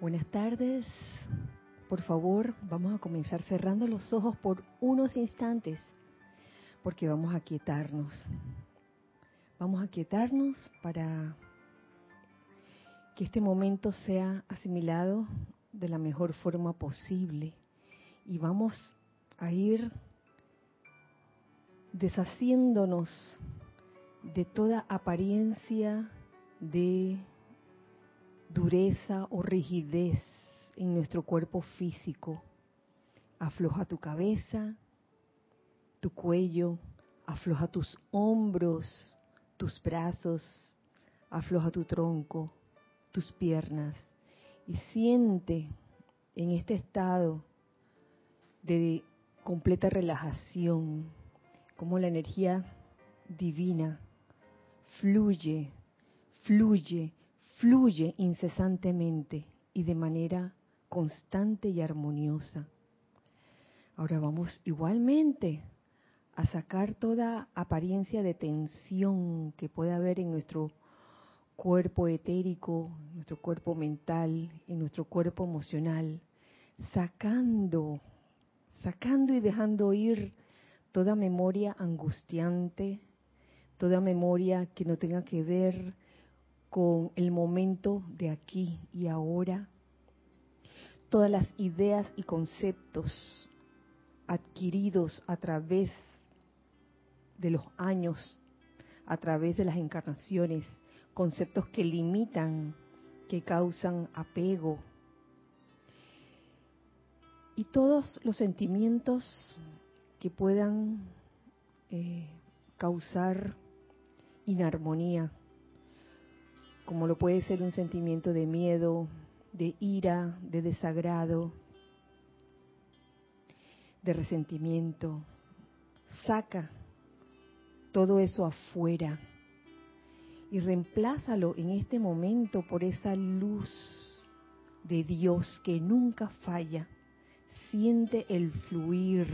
Buenas tardes. Por favor, vamos a comenzar cerrando los ojos por unos instantes, porque vamos a quietarnos. Vamos a quietarnos para que este momento sea asimilado de la mejor forma posible. Y vamos a ir deshaciéndonos de toda apariencia de dureza o rigidez en nuestro cuerpo físico. Afloja tu cabeza, tu cuello, afloja tus hombros, tus brazos, afloja tu tronco, tus piernas y siente en este estado de completa relajación como la energía divina fluye, fluye fluye incesantemente y de manera constante y armoniosa. Ahora vamos igualmente a sacar toda apariencia de tensión que pueda haber en nuestro cuerpo etérico, nuestro cuerpo mental, en nuestro cuerpo emocional, sacando, sacando y dejando ir toda memoria angustiante, toda memoria que no tenga que ver con el momento de aquí y ahora, todas las ideas y conceptos adquiridos a través de los años, a través de las encarnaciones, conceptos que limitan, que causan apego, y todos los sentimientos que puedan eh, causar inarmonía como lo puede ser un sentimiento de miedo, de ira, de desagrado, de resentimiento. Saca todo eso afuera y reemplázalo en este momento por esa luz de Dios que nunca falla. Siente el fluir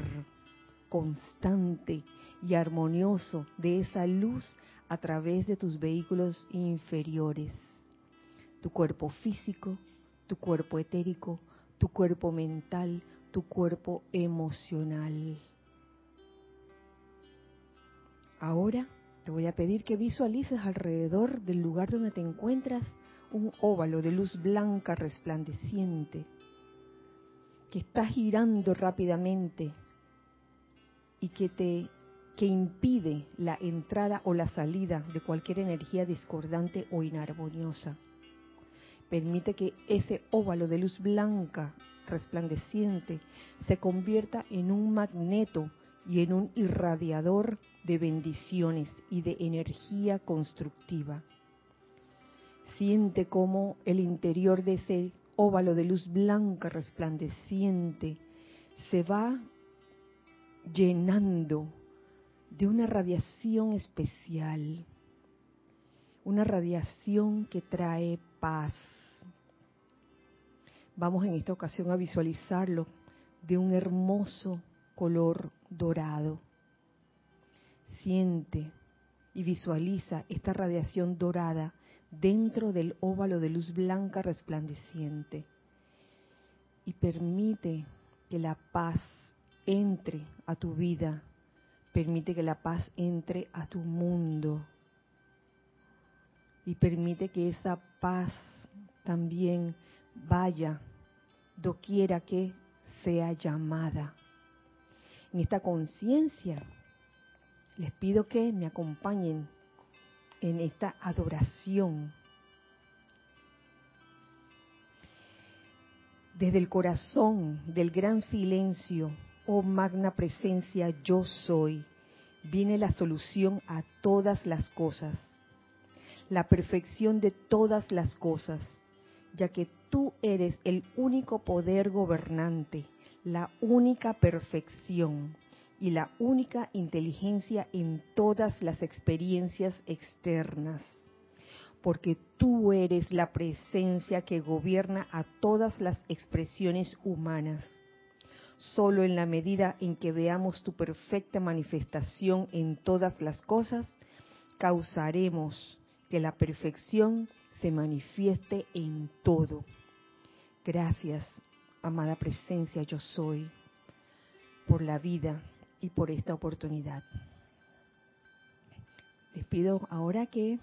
constante y armonioso de esa luz a través de tus vehículos inferiores, tu cuerpo físico, tu cuerpo etérico, tu cuerpo mental, tu cuerpo emocional. Ahora te voy a pedir que visualices alrededor del lugar donde te encuentras un óvalo de luz blanca resplandeciente que está girando rápidamente y que te que impide la entrada o la salida de cualquier energía discordante o inarmoniosa. Permite que ese óvalo de luz blanca resplandeciente se convierta en un magneto y en un irradiador de bendiciones y de energía constructiva. Siente cómo el interior de ese óvalo de luz blanca resplandeciente se va llenando de una radiación especial, una radiación que trae paz. Vamos en esta ocasión a visualizarlo de un hermoso color dorado. Siente y visualiza esta radiación dorada dentro del óvalo de luz blanca resplandeciente y permite que la paz entre a tu vida Permite que la paz entre a tu mundo. Y permite que esa paz también vaya doquiera que sea llamada. En esta conciencia les pido que me acompañen en esta adoración. Desde el corazón del gran silencio oh magna presencia yo soy, viene la solución a todas las cosas, la perfección de todas las cosas, ya que tú eres el único poder gobernante, la única perfección y la única inteligencia en todas las experiencias externas, porque tú eres la presencia que gobierna a todas las expresiones humanas Solo en la medida en que veamos tu perfecta manifestación en todas las cosas, causaremos que la perfección se manifieste en todo. Gracias, amada presencia, yo soy, por la vida y por esta oportunidad. Les pido ahora que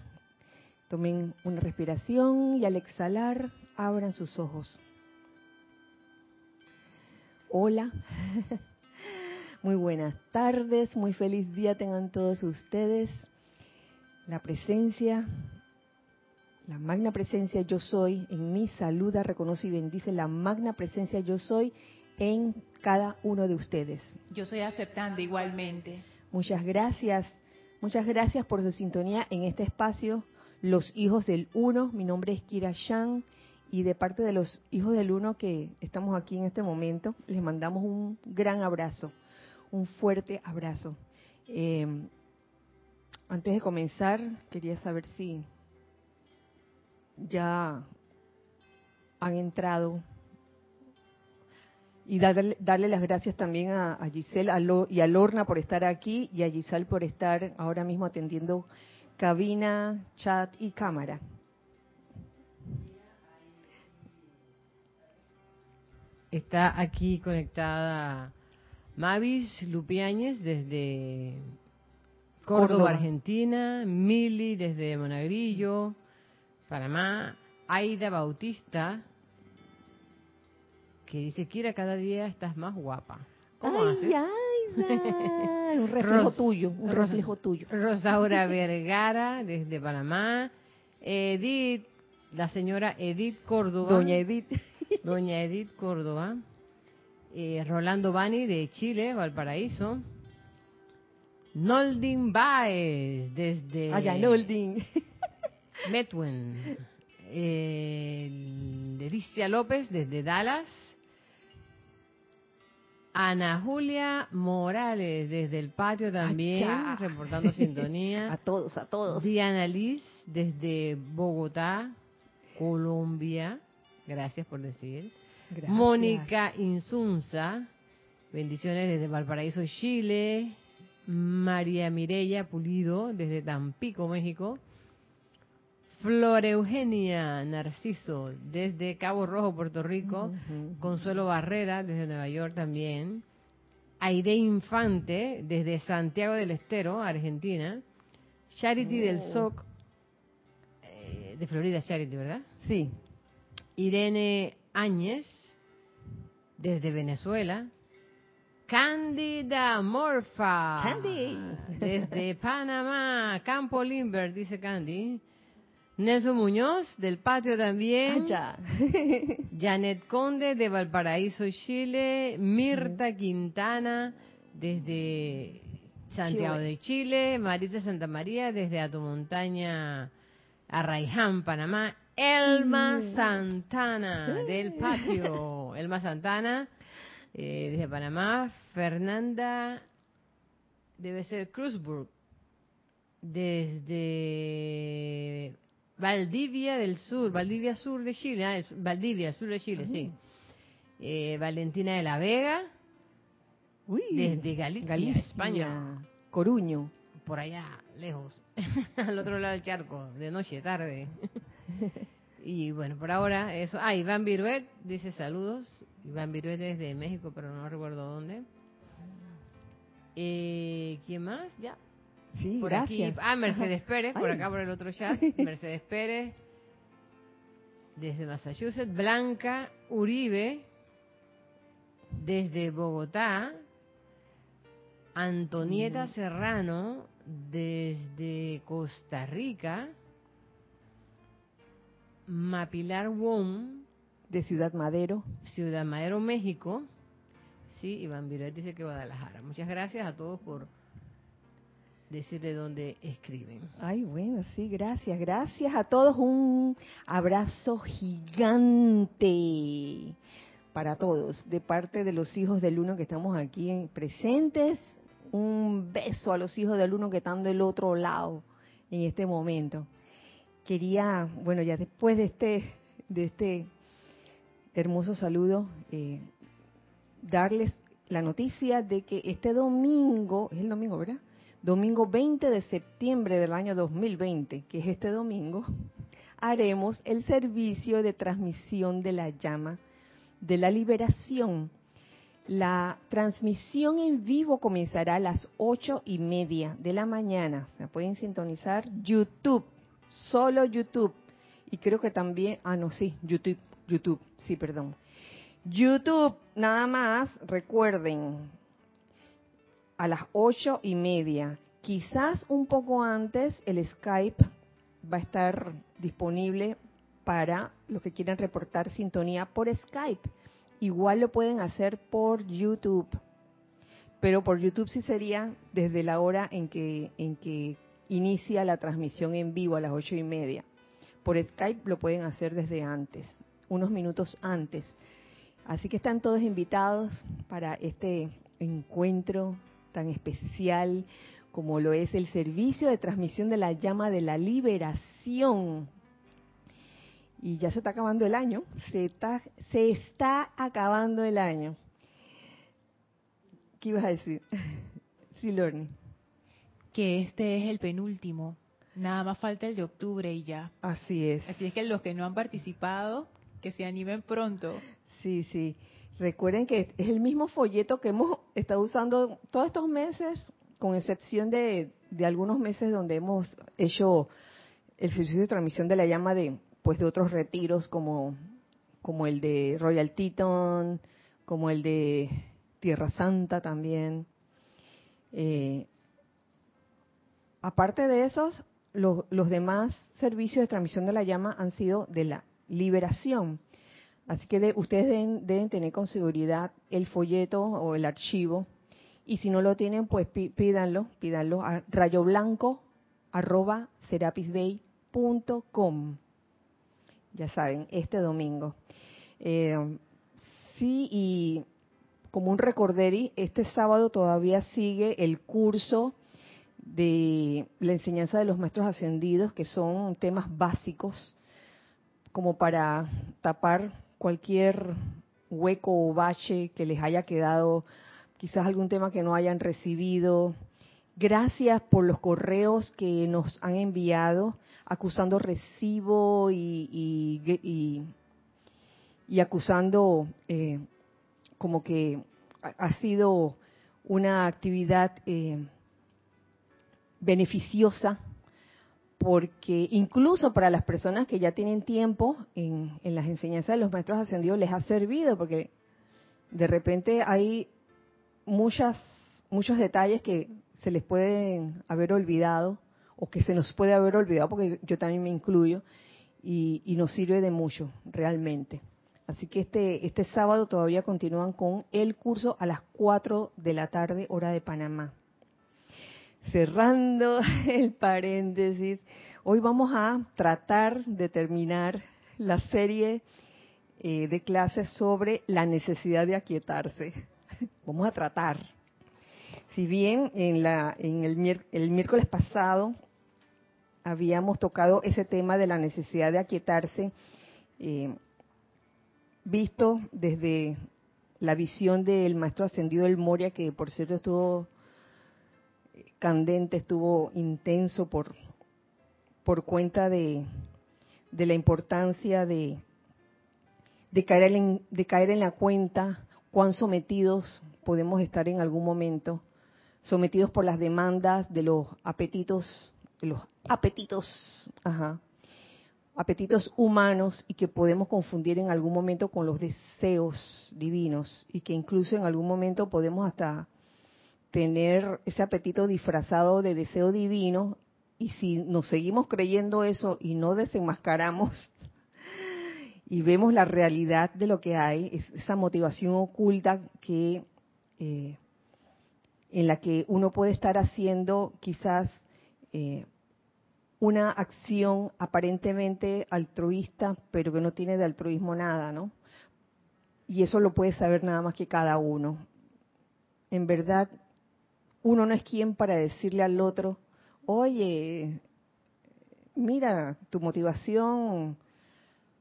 tomen una respiración y al exhalar abran sus ojos. Hola, muy buenas tardes, muy feliz día tengan todos ustedes. La presencia, la magna presencia yo soy en mi saluda, reconoce y bendice la magna presencia yo soy en cada uno de ustedes. Yo soy aceptando igualmente. Muchas gracias, muchas gracias por su sintonía en este espacio, Los Hijos del Uno. Mi nombre es Kira Shan y de parte de los hijos del uno que estamos aquí en este momento, les mandamos un gran abrazo, un fuerte abrazo. Eh, antes de comenzar, quería saber si ya han entrado y darle, darle las gracias también a, a Giselle y a Lorna por estar aquí y a Giselle por estar ahora mismo atendiendo cabina, chat y cámara. Está aquí conectada Mavis Lupiáñez desde Córdoba, Córdoba. Argentina, Mili desde Monagrillo, Panamá, Aida Bautista, que dice, Kira, cada día estás más guapa. ¿Cómo ay, haces? ay, un reflejo Ros- tuyo, un Ros- reflejo tuyo. Rosaura Vergara desde Panamá, Edith, la señora Edith Córdoba. Doña Edith. Doña Edith Córdoba, eh, Rolando Bani de Chile, Valparaíso, Noldin Baez desde Allá en Olding. Metwen, eh, Delicia López desde Dallas, Ana Julia Morales desde el patio también, Achá. reportando A sintonía. todos, a todos. Diana Liz desde Bogotá, Colombia. Gracias por decir. Gracias. Mónica Insunza, bendiciones desde Valparaíso, Chile. María Mireya Pulido desde Tampico, México. Flor Eugenia Narciso desde Cabo Rojo, Puerto Rico. Consuelo Barrera desde Nueva York también. Aide Infante desde Santiago del Estero, Argentina. Charity del Oh. SOC eh, de Florida, Charity, ¿verdad? Sí. Irene Áñez, desde Venezuela. Cándida Morfa. Candy. Desde Panamá, Campo Limber, dice Candy. Nelson Muñoz, del patio también. Allá. Janet Conde, de Valparaíso, Chile. Mirta Quintana, desde Santiago Chile. de Chile. Marisa Santa María, desde Atomontaña, Arraiján, Panamá. Elma Mm. Santana, del patio. Elma Santana, eh, desde Panamá. Fernanda, debe ser Cruzburg, desde Valdivia del Sur, Valdivia Sur de Chile, ah, Valdivia, sur de Chile, sí. Eh, Valentina de la Vega, Uy, desde Galicia, España. Coruño. por allá, lejos, al otro lado del charco, de noche, tarde. Y bueno, por ahora eso. Ah, Iván Viruet dice saludos. Iván Viruet desde México, pero no recuerdo dónde. Eh, ¿Quién más? Ya. Sí, Por gracias. aquí. Ah, Mercedes Pérez, por Ay. acá por el otro chat. Mercedes Pérez, desde Massachusetts. Blanca Uribe, desde Bogotá. Antonieta Mm. Serrano, desde Costa Rica. Mapilar Wong, De Ciudad Madero. Ciudad Madero, México. Sí, Iván Viruet dice que Guadalajara. Muchas gracias a todos por decirle dónde escriben. Ay, bueno, sí, gracias. Gracias a todos. Un abrazo gigante para todos. De parte de los hijos del uno que estamos aquí en- presentes. Un beso a los hijos del uno que están del otro lado en este momento. Quería, bueno, ya después de este, de este hermoso saludo, eh, darles la noticia de que este domingo, es el domingo, ¿verdad? Domingo 20 de septiembre del año 2020, que es este domingo, haremos el servicio de transmisión de la llama de la liberación. La transmisión en vivo comenzará a las ocho y media de la mañana. Se pueden sintonizar YouTube, solo YouTube. Y creo que también, ah, no, sí, YouTube, YouTube, sí, perdón. YouTube, nada más, recuerden, a las ocho y media. Quizás un poco antes el Skype va a estar disponible para los que quieran reportar sintonía por Skype. Igual lo pueden hacer por YouTube, pero por YouTube sí sería desde la hora en que, en que inicia la transmisión en vivo a las ocho y media. Por Skype lo pueden hacer desde antes, unos minutos antes. Así que están todos invitados para este encuentro tan especial como lo es el servicio de transmisión de la llama de la liberación. Y ya se está acabando el año, se está, se está acabando el año. ¿Qué ibas a decir? Sí, Lorne. Que este es el penúltimo. Nada más falta el de octubre y ya. Así es. Así es que los que no han participado, que se animen pronto. Sí, sí. Recuerden que es el mismo folleto que hemos estado usando todos estos meses, con excepción de, algunos meses donde hemos hecho el servicio de transmisión de la llama de pues de otros retiros como como el de Royal Teton, como el de Tierra Santa también. Eh, aparte de esos, los demás servicios de transmisión de la llama han sido de la liberación. Así que ustedes deben, tener con seguridad el folleto o el archivo. Y si no lo tienen, pues pídanlo, pídanlo a rayoblanco.com. Ya saben, este domingo. Eh, sí, y como un recorderi, este sábado todavía sigue el curso de la enseñanza de los maestros ascendidos, que son temas básicos como para tapar cualquier hueco o bache que les haya quedado, quizás algún tema que no hayan recibido. Gracias por los correos que nos han enviado acusando recibo y, y, acusando eh, como que ha sido una actividad eh, beneficiosa porque incluso para las personas que ya tienen tiempo en, las enseñanzas de los maestros ascendidos les ha servido, porque de repente hay muchas, muchos detalles que se les pueden haber olvidado o que se nos puede haber olvidado, porque yo también me incluyo, y, nos sirve de mucho, realmente. Así que este, este sábado todavía continúan con el curso a las 4 de la tarde, hora de Panamá cerrando el paréntesis, hoy vamos a tratar de terminar la serie eh, de clases sobre la necesidad de aquietarse. Vamos a tratar. Si bien en, la, en el, el miércoles pasado habíamos tocado ese tema de la necesidad de aquietarse, eh, visto desde la visión del maestro ascendido del Moria, que por cierto estuvo candente, estuvo intenso por, por cuenta de, de la importancia de, de, caer en, de caer en la cuenta cuán sometidos podemos estar en algún momento, sometidos por las demandas de los apetitos, los apetitos, ajá, apetitos humanos y que podemos confundir en algún momento con los deseos divinos y que incluso en algún momento podemos hasta tener ese apetito disfrazado de deseo divino y si nos seguimos creyendo eso y no desenmascaramos y vemos la realidad de lo que hay, esa motivación oculta que eh, en la que uno puede estar haciendo quizás eh, una acción aparentemente altruista, pero que no tiene de altruismo nada, ¿no? Y eso lo puede saber nada más que cada uno. En verdad, uno no es quien para decirle al otro, oye, mira, tu motivación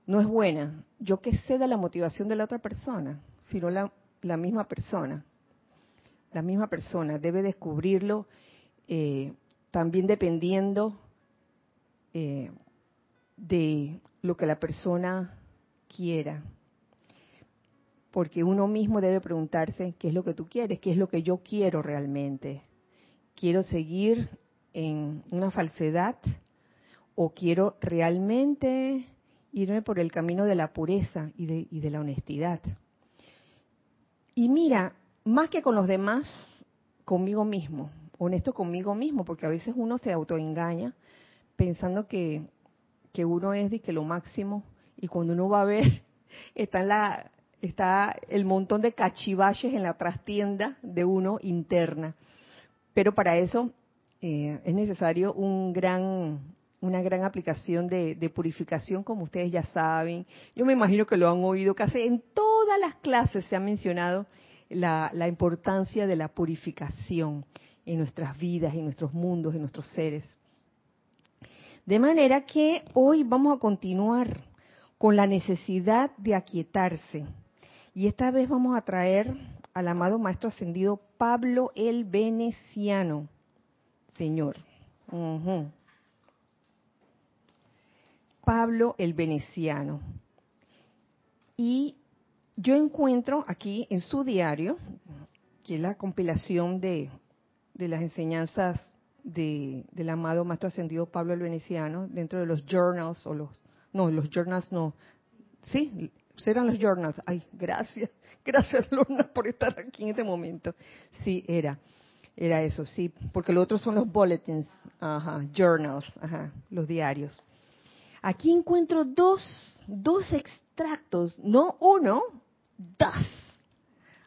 no es buena. Yo qué sé de la motivación de la otra persona, sino la, la misma persona. La misma persona debe descubrirlo eh, también dependiendo eh, de lo que la persona quiera. Porque uno mismo debe preguntarse qué es lo que tú quieres, qué es lo que yo quiero realmente. ¿Quiero seguir en una falsedad o quiero realmente irme por el camino de la pureza y de, y de la honestidad? Y mira, más que con los demás, conmigo mismo, honesto conmigo mismo, porque a veces uno se autoengaña pensando que, que uno es de que lo máximo y cuando uno va a ver está en la está el montón de cachivaches en la trastienda de uno interna. Pero para eso eh, es necesario un gran, una gran aplicación de, purificación, como ustedes ya saben. Yo me imagino que lo han oído casi en todas las clases se ha mencionado la, la importancia de la purificación en nuestras vidas, en nuestros mundos, en nuestros seres. De manera que hoy vamos a continuar con la necesidad de aquietarse y esta vez vamos a traer al amado Maestro Ascendido Pablo el Veneciano, Señor. Pablo el Veneciano. Y yo encuentro aquí en su diario, que es la compilación de, de las enseñanzas de, del amado Maestro Ascendido Pablo el Veneciano, dentro de los journals, o los, no, los journals no, sí, eran los journals. Ay, gracias, gracias Lorna por estar aquí en este momento. Sí, era, era eso, sí, porque lo otro son los bulletins, ajá, journals, ajá, los diarios. Aquí encuentro dos, dos extractos, no uno, dos,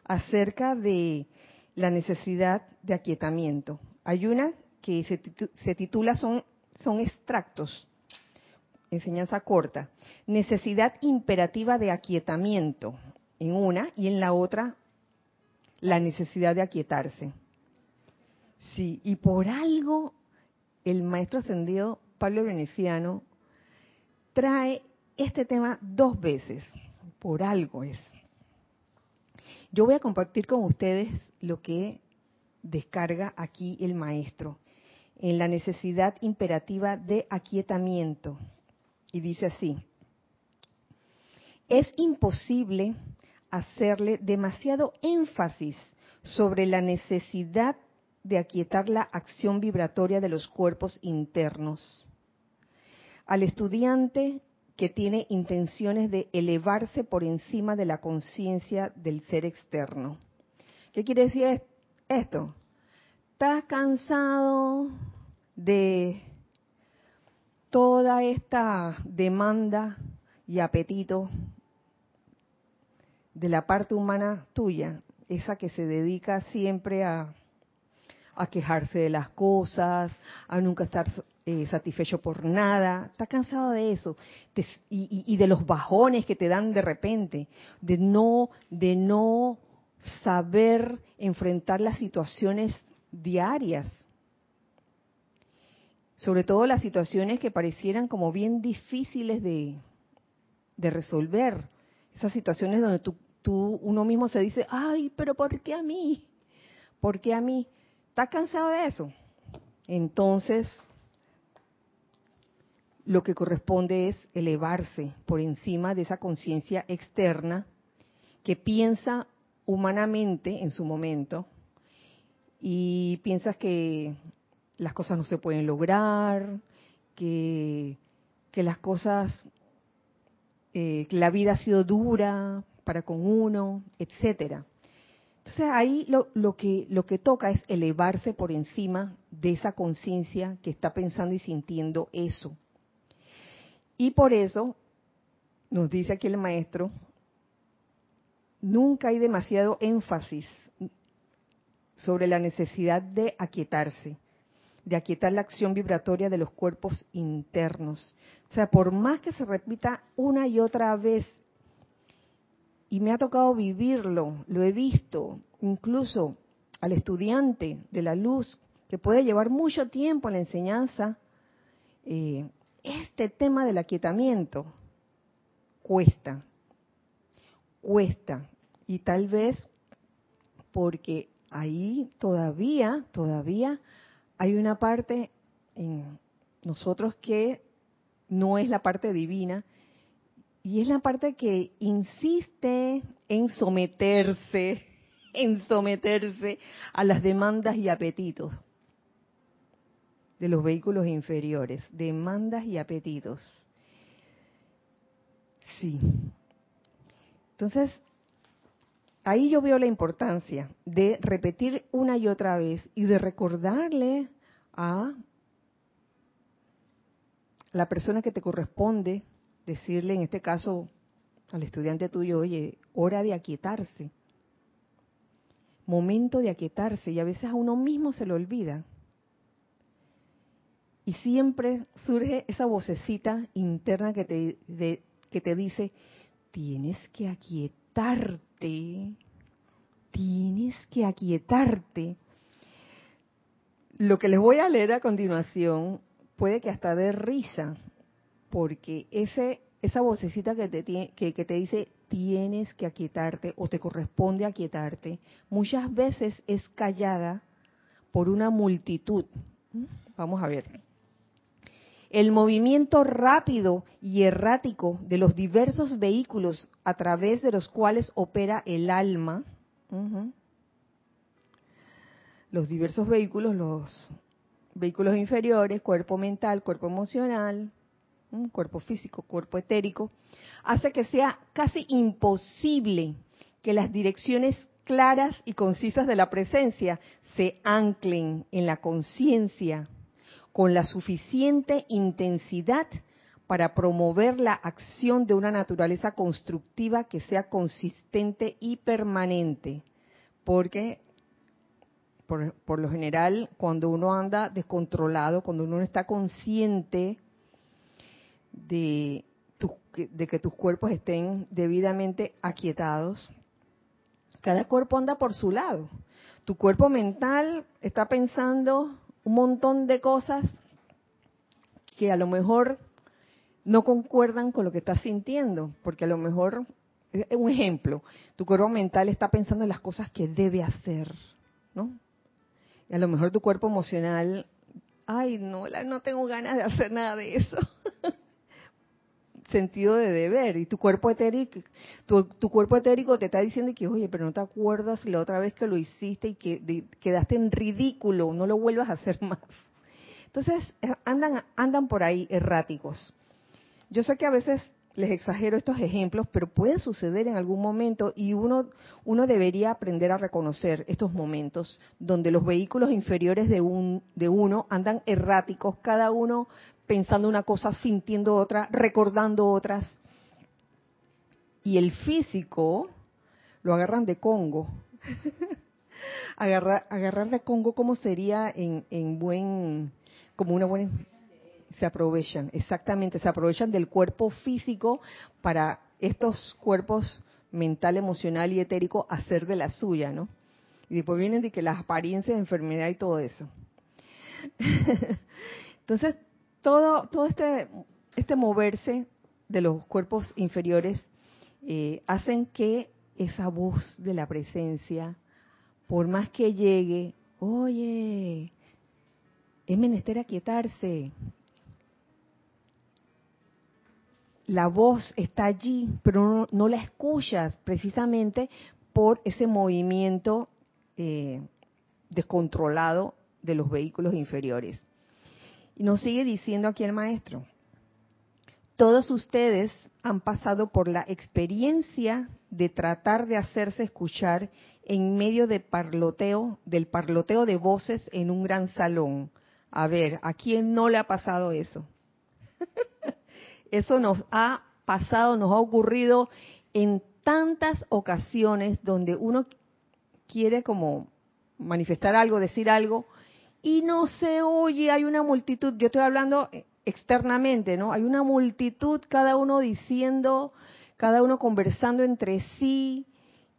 acerca de la necesidad de aquietamiento. Hay una que se, se titula son, son extractos enseñanza corta, necesidad imperativa de aquietamiento en una y en la otra la necesidad de aquietarse. Sí, y por algo el maestro ascendido Pablo Veneciano trae este tema dos veces, por algo es. Yo voy a compartir con ustedes lo que descarga aquí el maestro en la necesidad imperativa de aquietamiento y dice así, es imposible hacerle demasiado énfasis sobre la necesidad de aquietar la acción vibratoria de los cuerpos internos. Al estudiante que tiene intenciones de elevarse por encima de la conciencia del ser externo. ¿Qué quiere decir esto? ¿Estás cansado de toda esta demanda y apetito de la parte humana tuya, esa que se dedica siempre a, quejarse de las cosas, a nunca estar eh, satisfecho por nada, estás cansado de eso y, y, de los bajones que te dan de repente, de no, de no saber enfrentar las situaciones diarias sobre todo las situaciones que parecieran como bien difíciles de, resolver, esas situaciones donde tú, uno mismo se dice, ay, pero ¿por qué a mí? ¿Por qué a mí? ¿Estás cansado de eso? Entonces, lo que corresponde es elevarse por encima de esa conciencia externa que piensa humanamente en su momento y piensas que las cosas no se pueden lograr, que, que las cosas, eh, que la vida ha sido dura para con uno, etcétera. Entonces ahí lo, lo, que, lo que toca es elevarse por encima de esa conciencia que está pensando y sintiendo eso. Y por eso, nos dice aquí el maestro, nunca hay demasiado énfasis sobre la necesidad de aquietarse de aquietar la acción vibratoria de los cuerpos internos. O sea, por más que se repita una y otra vez, y me ha tocado vivirlo, lo he visto, incluso al estudiante de la luz, que puede llevar mucho tiempo en la enseñanza, eh, este tema del aquietamiento cuesta, cuesta, y tal vez porque ahí todavía, todavía hay una parte en nosotros que no es la parte divina y es la parte que insiste en someterse, en someterse a las demandas y apetitos de los vehículos inferiores, demandas y apetitos. Sí. Entonces, ahí yo veo la importancia de repetir una y otra vez y de recordarle a la persona que te corresponde decirle, en este caso, al estudiante tuyo, oye, hora de aquietarse, momento de aquietarse, y a veces a uno mismo se lo olvida. Y siempre surge esa vocecita interna que te, que te dice, tienes que aquietarte, tienes que aquietarte. Lo que les voy a leer a continuación puede que hasta dé risa, porque ese esa vocecita que te, que, te dice tienes que aquietarte o te corresponde aquietarte, muchas veces es callada por una multitud. Vamos a ver. El movimiento rápido y errático de los diversos vehículos a través de los cuales opera el alma, los diversos vehículos, los vehículos inferiores, cuerpo mental, cuerpo emocional, cuerpo físico, cuerpo etérico, hace que sea casi imposible que las direcciones claras y concisas de la presencia se anclen en la conciencia con la suficiente intensidad para promover la acción de una naturaleza constructiva que sea consistente y permanente. Porque por, lo general, cuando uno anda descontrolado, cuando uno no está consciente de, de que tus cuerpos estén debidamente aquietados. Cada cuerpo anda por su lado. Tu cuerpo mental está pensando un montón de cosas que a lo mejor no concuerdan con lo que estás sintiendo, porque a lo mejor, un ejemplo, tu cuerpo mental está pensando en las cosas que debe hacer, ¿no? Y a lo mejor tu cuerpo emocional, ay, no, no tengo ganas de hacer nada de eso. sentido de deber. Y tu cuerpo etérico tu, cuerpo etérico te está diciendo que oye pero no te acuerdas la otra vez que lo hiciste y que quedaste en ridículo no lo vuelvas a hacer más entonces eh, andan andan por ahí erráticos. Yo sé que a veces les exagero estos ejemplos pero puede suceder en algún momento y uno uno debería aprender a reconocer estos momentos donde los vehículos inferiores de un de uno andan erráticos cada uno pensando una cosa, sintiendo otra, recordando otras. Y el físico lo agarran de Congo. agarrar, de Congo como sería en, en buen, como una buena... Se aprovechan, exactamente, se aprovechan del cuerpo físico para estos cuerpos mental, emocional y etérico hacer de la suya, ¿no? Y después vienen de que las apariencias de enfermedad y todo eso. Entonces, todo, todo este, este moverse de los cuerpos inferiores eh, hacen que esa voz de la presencia, por más que llegue, oye, es menester aquietarse. La voz está allí, pero no, la escuchas precisamente por ese movimiento eh, descontrolado de los vehículos inferiores. Y nos sigue diciendo aquí el maestro, todos ustedes han pasado por la experiencia de tratar de hacerse escuchar en medio de parloteo, del parloteo de voces en un gran salón. A ver, ¿a quién no le ha pasado eso? eso nos ha pasado, nos ha ocurrido en tantas ocasiones donde uno quiere como manifestar algo, decir algo, y no se oye, hay una multitud, yo estoy hablando externamente, ¿no? Hay una multitud, cada uno diciendo, cada uno conversando entre sí,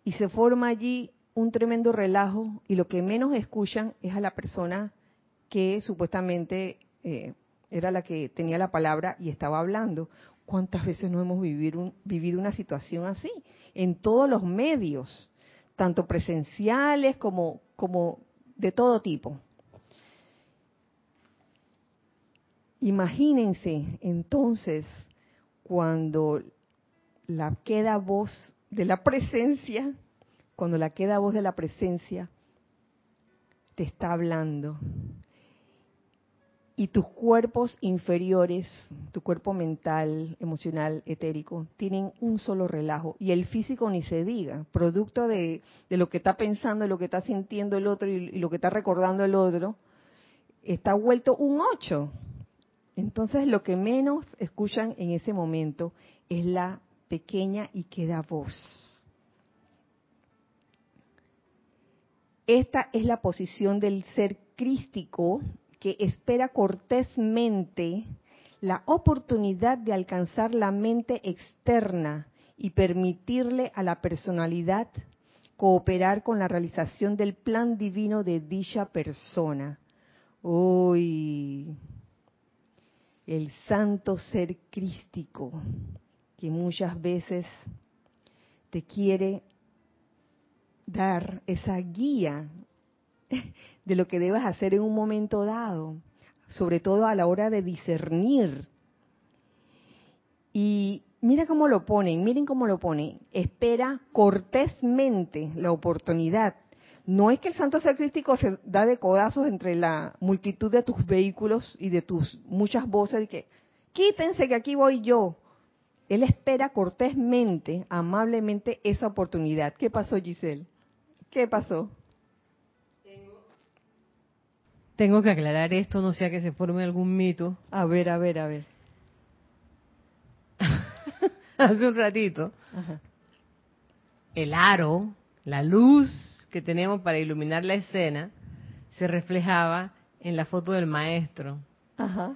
y se forma allí un tremendo relajo, y lo que menos escuchan es a la persona que supuestamente eh, era la que tenía la palabra y estaba hablando. ¿Cuántas veces no hemos vivido, vivido una situación así? En todos los medios, tanto presenciales como, como de todo tipo. Imagínense entonces cuando la queda voz de la presencia, cuando la queda voz de la presencia te está hablando. Y tus cuerpos inferiores, tu cuerpo mental, emocional, etérico, tienen un solo relajo. Y el físico ni se diga, producto de, lo que está pensando, de lo que está sintiendo el otro y, y lo que está recordando el otro, está vuelto un ocho. Entonces lo que menos escuchan en ese momento es la pequeña y queda voz. Esta es la posición del ser crístico que espera cortésmente la oportunidad de alcanzar la mente externa y permitirle a la personalidad cooperar con la realización del plan divino de dicha persona. Uy, el santo ser crístico que muchas veces te quiere dar esa guía de lo que debes hacer en un momento dado, sobre todo a la hora de discernir. Y mira cómo lo ponen, miren cómo lo ponen. Espera cortésmente la oportunidad. No es que el santo ser crítico se da de codazos entre la multitud de tus vehículos y de tus muchas voces de que quítense que aquí voy yo. Él espera cortésmente, amablemente esa oportunidad. ¿Qué pasó, Giselle? ¿Qué pasó? Tengo que aclarar esto, no sea que se forme algún mito. A ver, a ver, a ver. Hace un ratito, el aro, la luz que tenemos para iluminar la escena, se reflejaba en la foto del maestro. Ajá.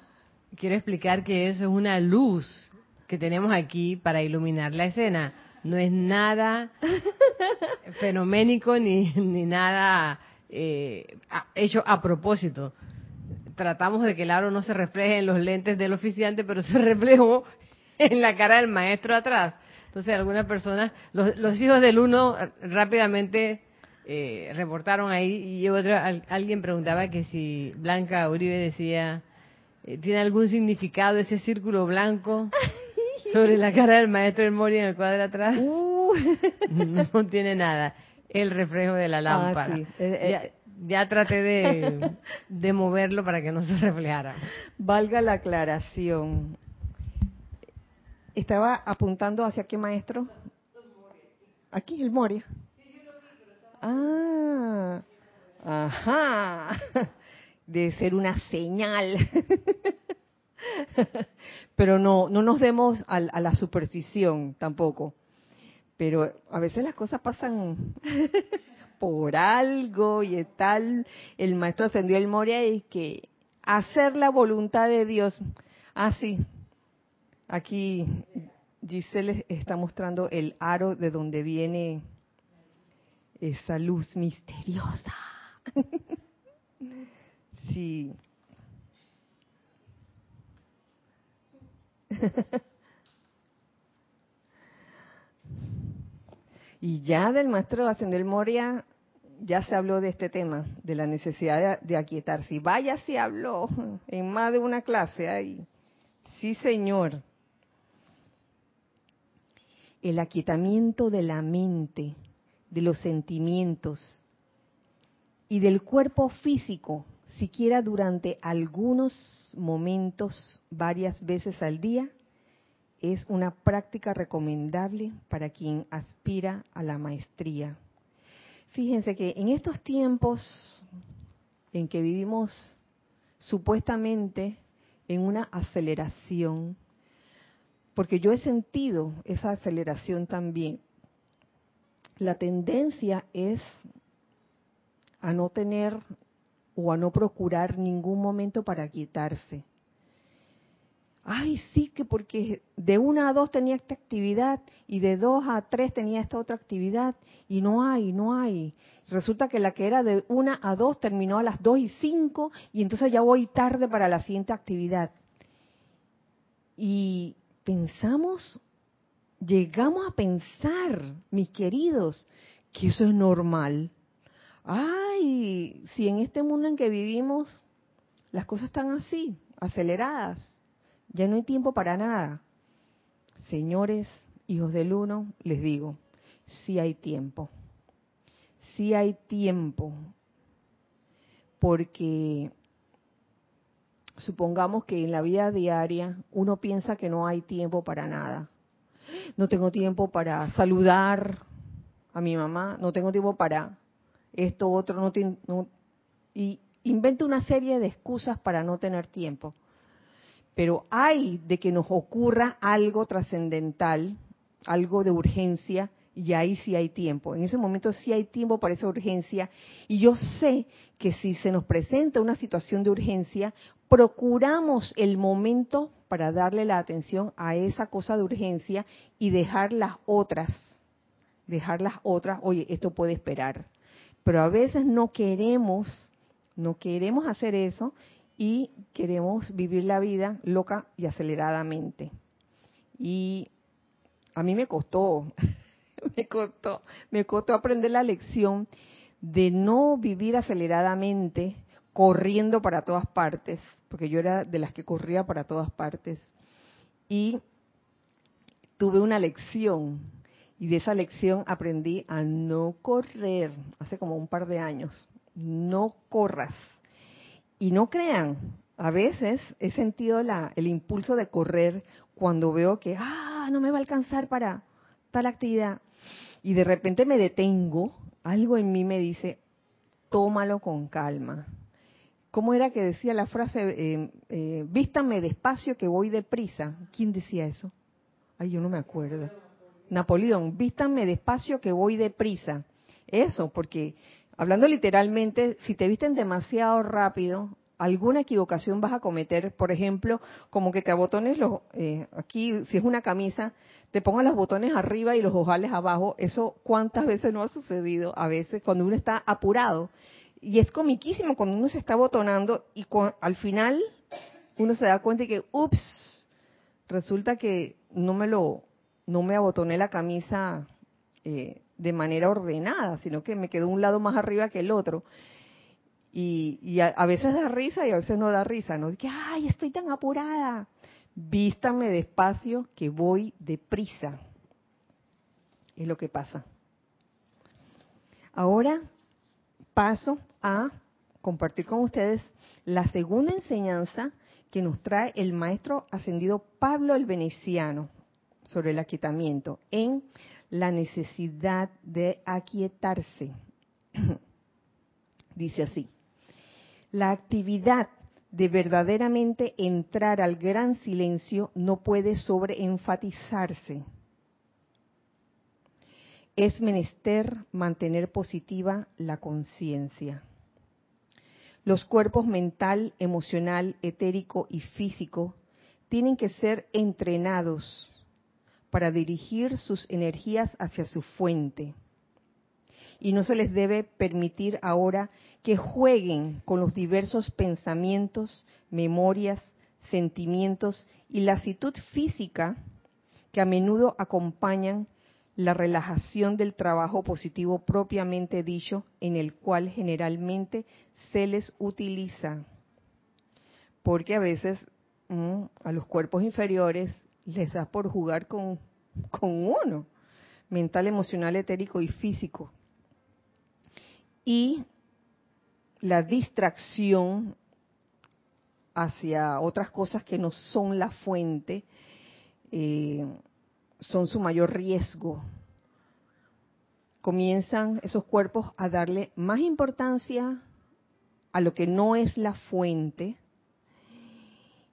Quiero explicar que eso es una luz que tenemos aquí para iluminar la escena. No es nada fenoménico ni, ni nada eh, hecho a propósito. Tratamos de que el aro no se refleje en los lentes del oficiante, pero se reflejó en la cara del maestro atrás. Entonces, algunas personas, los, hijos del uno rápidamente eh, reportaron ahí y otro, alguien preguntaba que si Blanca Uribe decía, eh, ¿tiene algún significado ese círculo blanco? sobre la cara del maestro del Mori en el cuadro atrás. Uh. No tiene nada. El reflejo de la ah, lámpara. Eh, eh. ya, traté de, de moverlo para que no se reflejara. Valga la aclaración. ¿Estaba apuntando hacia qué maestro? Aquí, el Moria. Ah, ajá. De ser una señal. Pero no, no nos demos a, la superstición tampoco. Pero a veces las cosas pasan por algo y tal. El maestro ascendió el Moria y que hacer la voluntad de Dios. Ah, sí. Aquí Giselle está mostrando el aro de donde viene esa luz misteriosa. sí. y ya del maestro Ascender Moria ya se habló de este tema, de la necesidad de, aquietarse. Y vaya si habló en más de una clase ahí. Sí, señor. El aquietamiento de la mente, de los sentimientos y del cuerpo físico siquiera durante algunos momentos, varias veces al día, es una práctica recomendable para quien aspira a la maestría. Fíjense que en estos tiempos en que vivimos supuestamente en una aceleración, porque yo he sentido esa aceleración también, la tendencia es a no tener o a no procurar ningún momento para quitarse. Ay, sí, que porque de una a dos tenía esta actividad y de dos a tres tenía esta otra actividad y no hay, no hay. Resulta que la que era de una a dos terminó a las dos y cinco y entonces ya voy tarde para la siguiente actividad. Y pensamos, llegamos a pensar, mis queridos, que eso es normal ay, si en este mundo en que vivimos las cosas están así, aceleradas, ya no hay tiempo para nada. Señores hijos del uno, les digo, sí hay tiempo. Sí hay tiempo. Porque supongamos que en la vida diaria uno piensa que no hay tiempo para nada. No tengo tiempo para saludar a mi mamá, no tengo tiempo para esto, otro, no, tengo, y inventa una serie de excusas para no tener tiempo. Pero hay de que nos ocurra algo trascendental, algo de urgencia, y ahí sí hay tiempo. En ese momento sí hay tiempo para esa urgencia. Y yo sé que si se nos presenta una situación de urgencia, procuramos el momento para darle la atención a esa cosa de urgencia y dejar las otras. Dejar las otras, oye, esto puede esperar. Pero a veces no queremos, no queremos hacer eso y queremos vivir la vida loca y aceleradamente. Y a mí me costó, me costó, me costó aprender la lección de no vivir aceleradamente, corriendo para todas partes, porque yo era de las que corría para todas partes. Y tuve una lección, y de esa lección aprendí a no correr, hace como un par de años. No corras y no crean, a veces he sentido la, el impulso de correr cuando veo que, ah, no me va a alcanzar para tal actividad. Y de repente me detengo, algo en mí me dice, tómalo con calma. ¿Cómo era que decía la frase, eh, eh, vístame despacio que voy deprisa? ¿Quién decía eso? Ay, yo no me acuerdo. Napoleón, vístame despacio que voy deprisa. Eso, porque hablando literalmente, si te visten demasiado rápido, alguna equivocación vas a cometer, por ejemplo, como que te abotones los, eh, aquí, si es una camisa, te pongan los botones arriba y los ojales abajo, eso cuántas veces no ha sucedido, a veces cuando uno está apurado. Y es comiquísimo cuando uno se está abotonando y al final uno se da cuenta que, ups, resulta que no me lo, no me abotoné la camisa eh, de manera ordenada, sino que me quedó un lado más arriba que el otro. Y, a, veces da risa y a veces no da risa, ¿no? Que, ay, estoy tan apurada. Vístame despacio que voy deprisa. Es lo que pasa. Ahora paso a compartir con ustedes la segunda enseñanza que nos trae el maestro ascendido Pablo el Veneciano sobre el aquietamiento en la necesidad de aquietarse. Dice así, la actividad de verdaderamente entrar al gran silencio no puede sobreenfatizarse. Es menester mantener positiva la conciencia. Los cuerpos mental, emocional, etérico y físico tienen que ser entrenados para dirigir sus energías hacia su fuente. Y no se les debe permitir ahora que jueguen con los diversos pensamientos, memorias, sentimientos y la actitud física que a menudo acompañan la relajación del trabajo positivo propiamente dicho, en el cual generalmente se les utiliza. Porque a veces mm, a los cuerpos inferiores les da por jugar con, con uno, mental, emocional, etérico y físico. Y la distracción hacia otras cosas que no son la fuente eh, son su mayor riesgo. Comienzan esos cuerpos a darle más importancia a lo que no es la fuente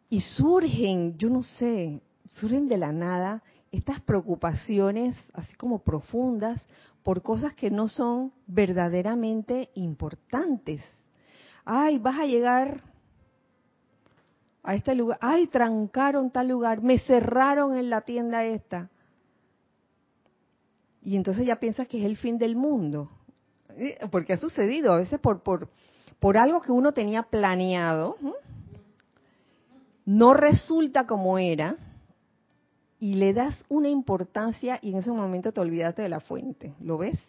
y surgen, yo no sé, surgen de la nada estas preocupaciones así como profundas por cosas que no son verdaderamente importantes. Ay, vas a llegar a este lugar. Ay, trancaron tal lugar, me cerraron en la tienda esta. Y entonces ya piensas que es el fin del mundo. Porque ha sucedido a veces por, por, por algo que uno tenía planeado. No resulta como era y le das una importancia y en ese momento te olvidaste de la fuente. ¿Lo ves?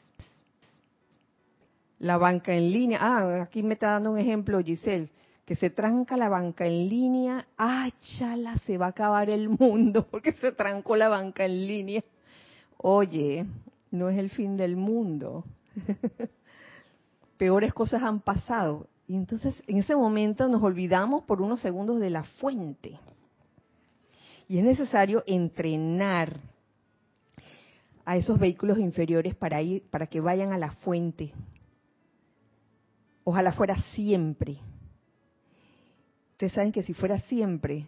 La banca en línea. Ah, aquí me está dando un ejemplo Giselle, que se tranca la banca en línea. Ah, chala, se va a acabar el mundo porque se trancó la banca en línea. Oye, no es el fin del mundo. Peores cosas han pasado. Y entonces en ese momento nos olvidamos por unos segundos de la fuente. Y es necesario entrenar a esos vehículos inferiores para ir, para que vayan a la fuente. Ojalá fuera siempre. Ustedes saben que si fuera siempre,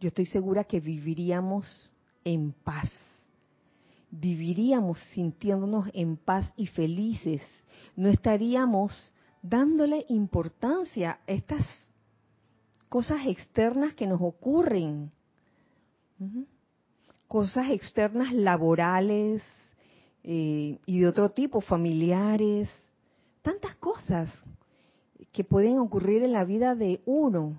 yo estoy segura que viviríamos en paz. Viviríamos sintiéndonos en paz y felices. No estaríamos dándole importancia a estas cosas externas que nos ocurren. Cosas externas laborales eh, y de otro tipo, familiares. Tantas cosas que pueden ocurrir en la vida de uno.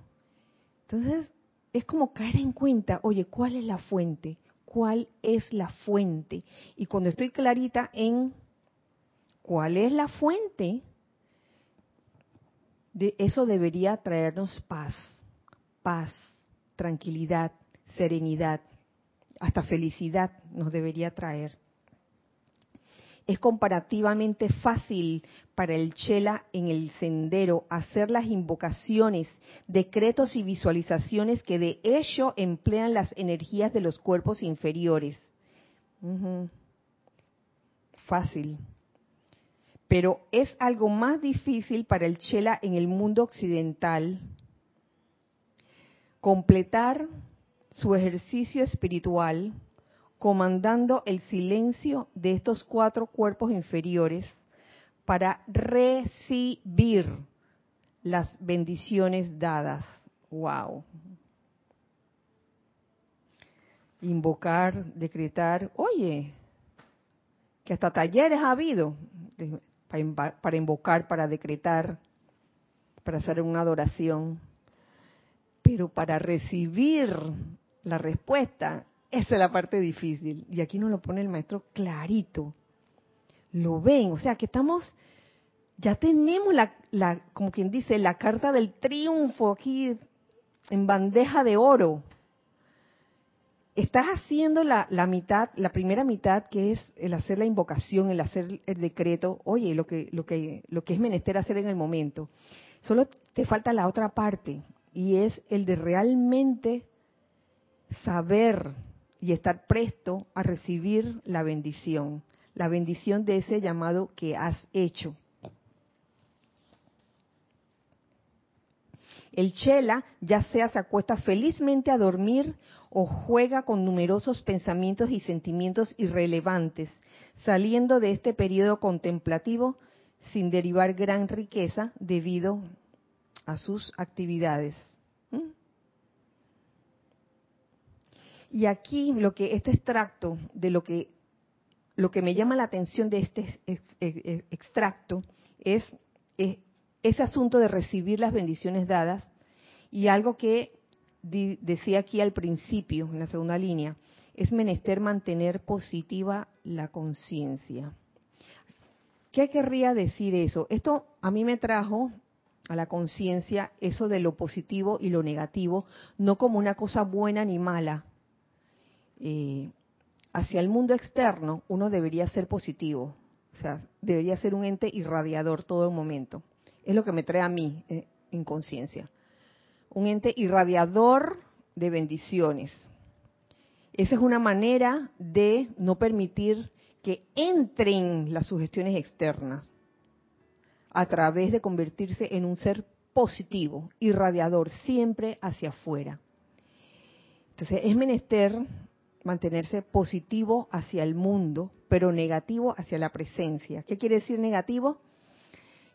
Entonces, es como caer en cuenta, oye, ¿cuál es la fuente? ¿Cuál es la fuente? Y cuando estoy clarita en cuál es la fuente, de eso debería traernos paz, paz, tranquilidad, serenidad, hasta felicidad nos debería traer. Es comparativamente fácil para el Chela en el sendero hacer las invocaciones, decretos y visualizaciones que de hecho emplean las energías de los cuerpos inferiores. Fácil. Pero es algo más difícil para el Chela en el mundo occidental completar su ejercicio espiritual comandando el silencio de estos cuatro cuerpos inferiores para recibir las bendiciones dadas. Wow. Invocar, decretar, oye, que hasta talleres ha habido para invocar, para decretar, para hacer una adoración. Pero para recibir la respuesta esa es la parte difícil. Y aquí nos lo pone el maestro clarito. Lo ven, o sea que estamos, ya tenemos la, como quien dice, la carta del triunfo aquí en bandeja de oro. Estás haciendo la, la mitad, la primera mitad, que es el hacer la invocación, el hacer el decreto. Oye, lo que, lo que, lo que es menester hacer en el momento. Solo te falta la otra parte, y es el de realmente saber y estar presto a recibir la bendición, la bendición de ese llamado que has hecho. El chela ya sea se acuesta felizmente a dormir o juega con numerosos pensamientos y sentimientos irrelevantes, saliendo de este periodo contemplativo sin derivar gran riqueza debido a sus actividades. Y aquí lo que este extracto de lo que lo que me llama la atención de este extracto es, ese asunto de recibir las bendiciones dadas y algo que decía aquí al principio, en la segunda línea, es menester mantener positiva la conciencia. ¿Qué querría decir eso? Esto a mí me trajo a la conciencia eso de lo positivo y lo negativo, no como una cosa buena ni mala, eh, hacia el mundo externo uno debería ser positivo, o sea, debería ser un ente irradiador todo el momento. Es lo que me trae a mí eh, en conciencia. Un ente irradiador de bendiciones. Esa es una manera de no permitir que entren las sugestiones externas a través de convertirse en un ser positivo, irradiador, siempre hacia afuera. Entonces es menester mantenerse positivo hacia el mundo, pero negativo hacia la presencia. ¿Qué quiere decir negativo?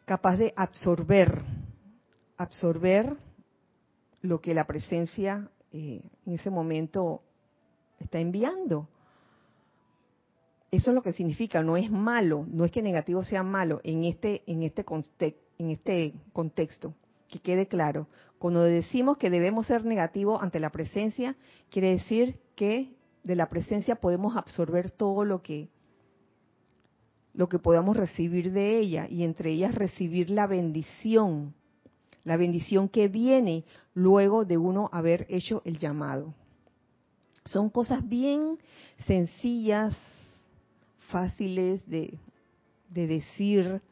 Capaz de absorber, absorber lo que la presencia eh, en ese momento está enviando. Eso es lo que significa, no es malo, no es que negativo sea malo en este, en este, en este contexto, que quede claro. Cuando decimos que debemos ser negativos ante la presencia, quiere decir que de la presencia podemos absorber todo lo que lo que podamos recibir de ella y entre ellas recibir la bendición, la bendición que viene luego de uno haber hecho el llamado. Son cosas bien sencillas, fáciles de, de decir,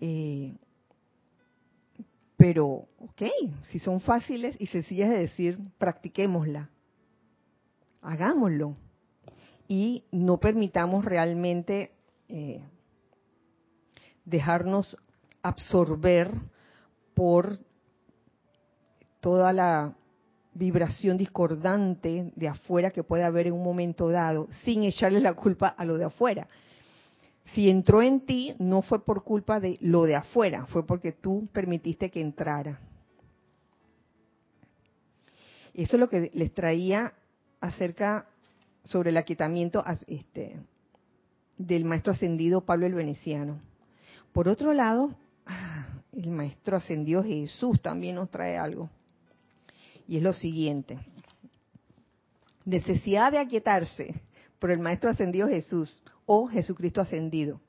eh, pero, ok, si son fáciles y sencillas de decir, practiquémosla, hagámoslo y no permitamos realmente eh, dejarnos absorber por toda la vibración discordante de afuera que puede haber en un momento dado, sin echarle la culpa a lo de afuera. Si entró en ti, no fue por culpa de lo de afuera, fue porque tú permitiste que entrara. Eso es lo que les traía acerca sobre el aquietamiento este, del maestro ascendido Pablo el Veneciano. Por otro lado, el maestro ascendido Jesús también nos trae algo. Y es lo siguiente. Necesidad de aquietarse por el maestro ascendido Jesús o Jesucristo ascendido.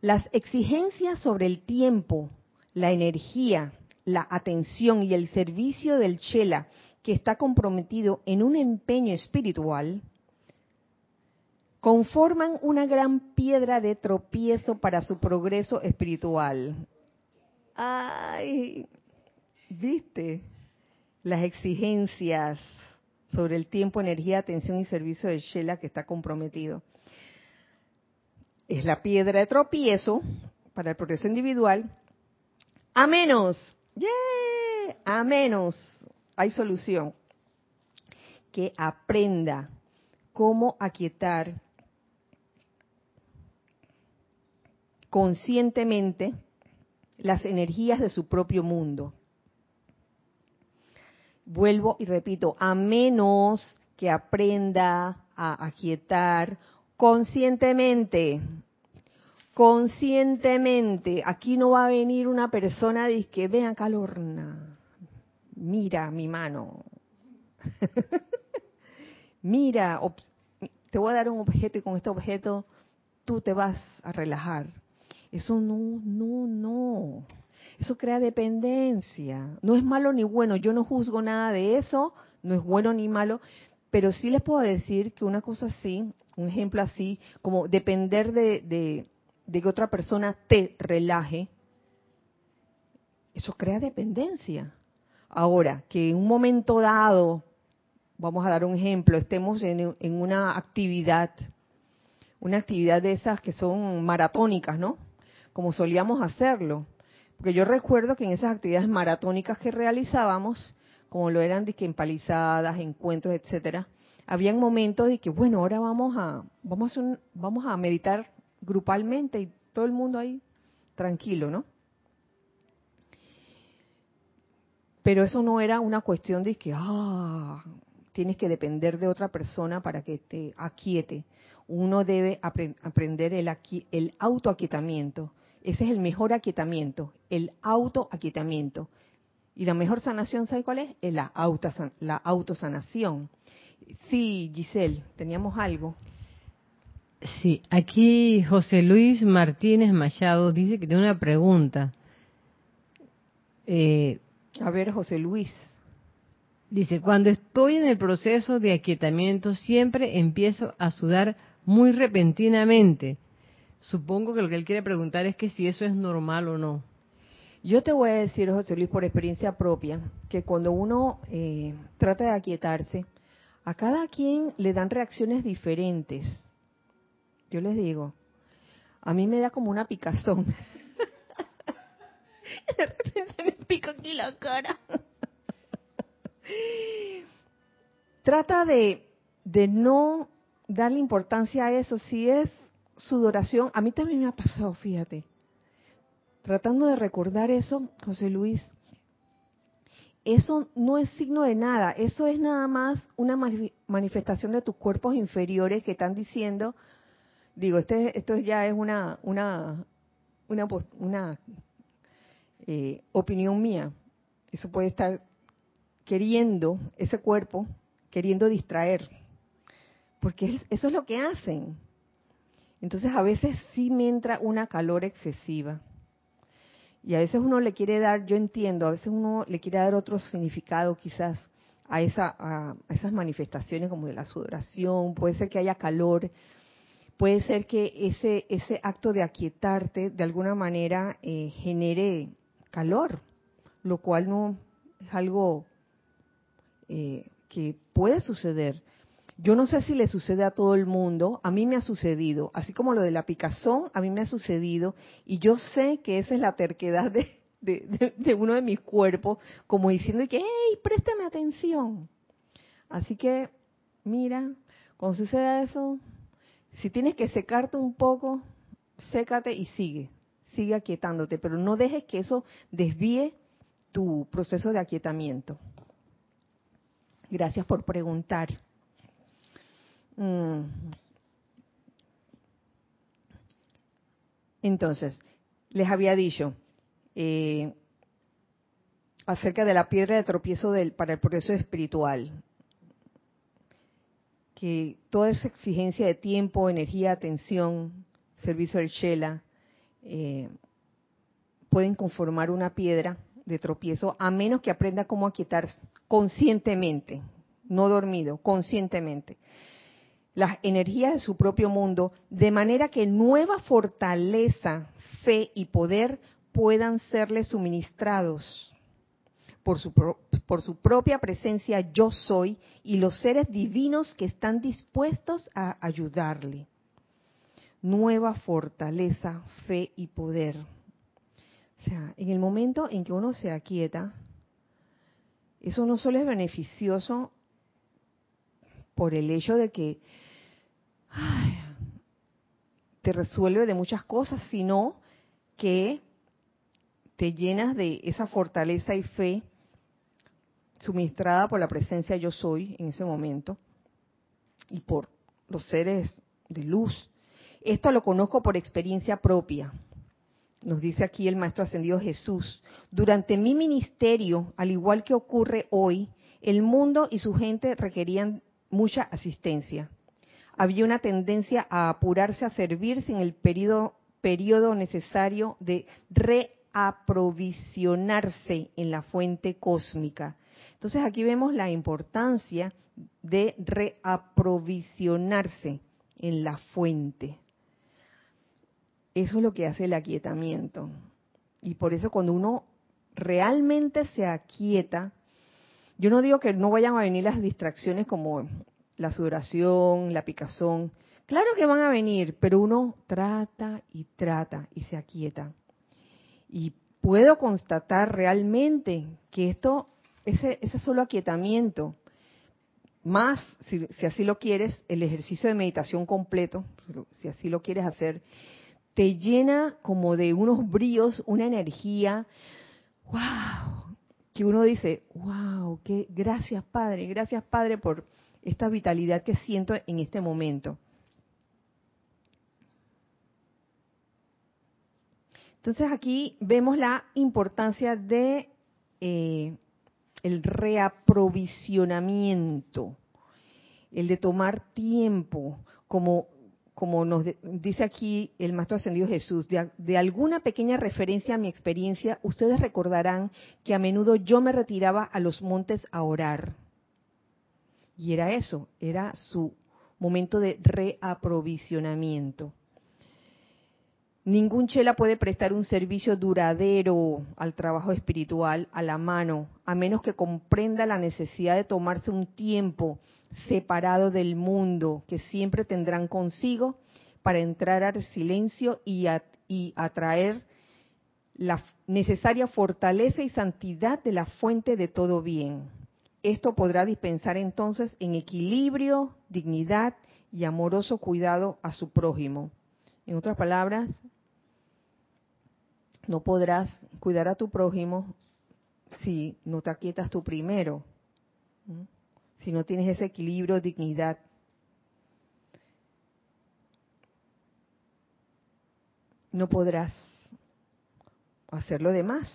Las exigencias sobre el tiempo, la energía, la atención y el servicio del Chela que está comprometido en un empeño espiritual conforman una gran piedra de tropiezo para su progreso espiritual. Ay, ¿viste? Las exigencias sobre el tiempo, energía, atención y servicio del Shela que está comprometido. Es la piedra de tropiezo para el progreso individual. A menos, yeah, a menos, hay solución, que aprenda cómo aquietar conscientemente las energías de su propio mundo. Vuelvo y repito, a menos que aprenda a aquietar conscientemente, conscientemente. Aquí no va a venir una persona que vean calorna, mira mi mano, mira, te voy a dar un objeto y con este objeto tú te vas a relajar. Eso no, no, no. Eso crea dependencia. No es malo ni bueno. Yo no juzgo nada de eso. No es bueno ni malo. Pero sí les puedo decir que una cosa así, un ejemplo así, como depender de, de, de que otra persona te relaje, eso crea dependencia. Ahora, que en un momento dado, vamos a dar un ejemplo, estemos en, una actividad, una actividad de esas que son maratónicas, ¿no? como solíamos hacerlo. Porque yo recuerdo que en esas actividades maratónicas que realizábamos, como lo eran de que empalizadas, encuentros, etcétera, habían momentos de que, bueno, ahora vamos a, vamos a, vamos a meditar grupalmente y todo el mundo ahí tranquilo, ¿no? Pero eso no era una cuestión de que, ah, tienes que depender de otra persona para que te aquiete. Uno debe aprender el, el autoaquietamiento. Ese es el mejor aquietamiento, el autoaquietamiento. Y la mejor sanación, ¿sabe cuál es? Es la, la autosanación. Sí, Giselle, teníamos algo. Sí, aquí José Luis Martínez Machado dice que tiene una pregunta. Eh, a ver, José Luis. Dice, cuando estoy en el proceso de aquietamiento siempre empiezo a sudar muy repentinamente Supongo que lo que él quiere preguntar es que si eso es normal o no. Yo te voy a decir, José Luis, por experiencia propia, que cuando uno eh, trata de aquietarse, a cada quien le dan reacciones diferentes. Yo les digo, a mí me da como una picazón. De repente me pico aquí la. Trata de, de no darle importancia a eso. Si es sudoración, a mí también me ha pasado, fíjate. Tratando de recordar eso, José Luis, eso no es signo de nada, eso es nada más una manifestación de tus cuerpos inferiores que están diciendo, digo, este, esto ya es una, una, una, una eh, opinión mía, eso puede estar queriendo, ese cuerpo, queriendo distraer, porque eso es lo que hacen. Entonces a veces sí me entra una calor excesiva. Y a veces uno le quiere dar, yo entiendo, a veces uno le quiere dar otro significado quizás a, esa, a, esas manifestaciones como de la sudoración, puede ser que haya calor, puede ser que ese, ese acto de aquietarte de alguna manera eh, genere calor, lo cual no es algo eh, que puede suceder. Yo no sé si le sucede a todo el mundo, a mí me ha sucedido, así como lo de la picazón, a mí me ha sucedido, y yo sé que esa es la terquedad de, de, uno de mis cuerpos, como diciendo que, hey, préstame atención. Así que, mira, cuando suceda eso, si tienes que secarte un poco, sécate y sigue, sigue aquietándote, pero no dejes que eso desvíe tu proceso de aquietamiento. Gracias por preguntar. Mm. Entonces, les había dicho eh, acerca de la piedra de tropiezo para el progreso espiritual, que toda esa exigencia de tiempo, energía, atención, servicio del Shela, eh, pueden conformar una piedra de tropiezo a menos que aprenda cómo aquietar conscientemente, no dormido, conscientemente las energías de su propio mundo, de manera que nueva fortaleza, fe y poder puedan serle suministrados por su, por su propia presencia yo soy y los seres divinos que están dispuestos a ayudarle. Nueva fortaleza, fe y poder. O sea, en el momento en que uno se aquieta, eso no solo es beneficioso por el hecho de que te resuelve de muchas cosas, sino que te llenas de esa fortaleza y fe suministrada por la presencia yo soy en ese momento y por los seres de luz. Esto lo conozco por experiencia propia. Nos dice aquí el Maestro Ascendido Jesús, durante mi ministerio, al igual que ocurre hoy, el mundo y su gente requerían mucha asistencia había una tendencia a apurarse a servirse en el periodo, periodo necesario de reaprovisionarse en la fuente cósmica. Entonces aquí vemos la importancia de reaprovisionarse en la fuente. Eso es lo que hace el aquietamiento. Y por eso cuando uno realmente se aquieta, yo no digo que no vayan a venir las distracciones como la sudoración, la picazón. Claro que van a venir, pero uno trata y trata y se aquieta. Y puedo constatar realmente que esto, ese, ese solo aquietamiento, más, si, si, así lo quieres, el ejercicio de meditación completo, si así lo quieres hacer, te llena como de unos brillos, una energía, wow, que uno dice, wow, que gracias Padre, gracias Padre por esta vitalidad que siento en este momento. Entonces aquí vemos la importancia de eh, el reaprovisionamiento, el de tomar tiempo, como, como nos dice aquí el Maestro Ascendido Jesús, de, de alguna pequeña referencia a mi experiencia, ustedes recordarán que a menudo yo me retiraba a los montes a orar y era eso, era su momento de reaprovisionamiento. Ningún chela puede prestar un servicio duradero al trabajo espiritual a la mano, a menos que comprenda la necesidad de tomarse un tiempo separado del mundo que siempre tendrán consigo para entrar al silencio y, y atraer la necesaria fortaleza y santidad de la fuente de todo bien. Esto podrá dispensar entonces en equilibrio, dignidad y amoroso cuidado a su prójimo. En otras palabras, no podrás cuidar a tu prójimo si no te aquietas tú primero, si no tienes ese equilibrio, dignidad. No podrás hacer lo demás.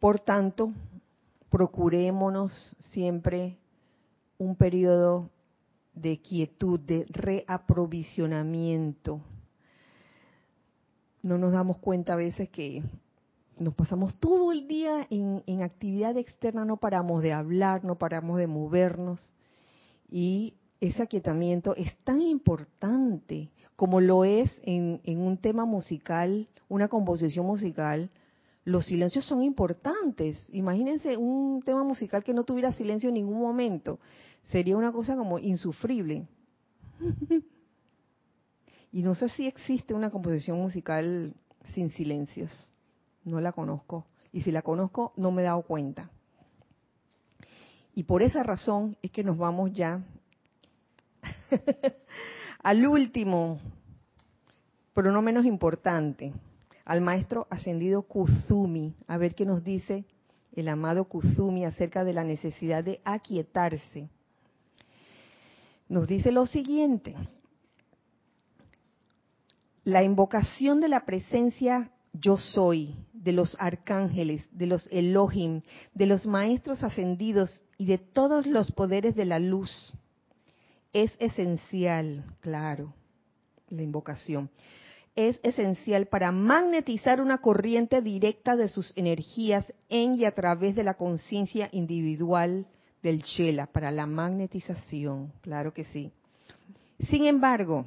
Por tanto, procurémonos siempre un periodo de quietud, de reaprovisionamiento. No nos damos cuenta a veces que nos pasamos todo el día en, actividad externa, no paramos de hablar, no paramos de movernos y ese aquietamiento es tan importante como lo es en, en un tema musical, una composición musical, los silencios son importantes. Imagínense un tema musical que no tuviera silencio en ningún momento. Sería una cosa como insufrible. y no sé si existe una composición musical sin silencios. No la conozco. Y si la conozco, no me he dado cuenta. Y por esa razón es que nos vamos ya al último, pero no menos importante, al maestro ascendido Kuzumi, a ver qué nos dice el amado Kuzumi acerca de la necesidad de aquietarse. Nos dice lo siguiente, la invocación de la presencia yo soy, de los arcángeles, de los Elohim, de los maestros ascendidos y de todos los poderes de la luz. Es esencial, claro, la invocación. Es esencial para magnetizar una corriente directa de sus energías en y a través de la conciencia individual del Chela, para la magnetización, claro que sí. Sin embargo,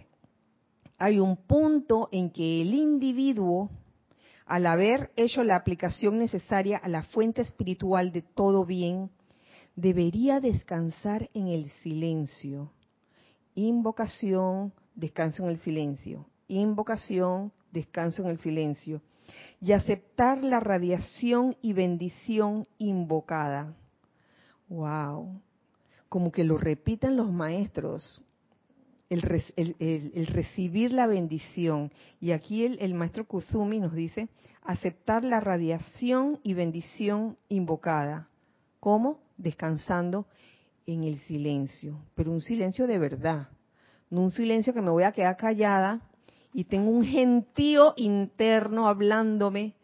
hay un punto en que el individuo al haber hecho la aplicación necesaria a la fuente espiritual de todo bien, debería descansar en el silencio. Invocación, descanso en el silencio. Invocación, descanso en el silencio. Y aceptar la radiación y bendición invocada. ¡Wow! Como que lo repitan los maestros el, recibir la bendición. Y aquí el, maestro Kuzumi nos dice, aceptar la radiación y bendición invocada. ¿Cómo? Descansando en el silencio, pero un silencio de verdad, no un silencio que me voy a quedar callada y tengo un gentío interno hablándome.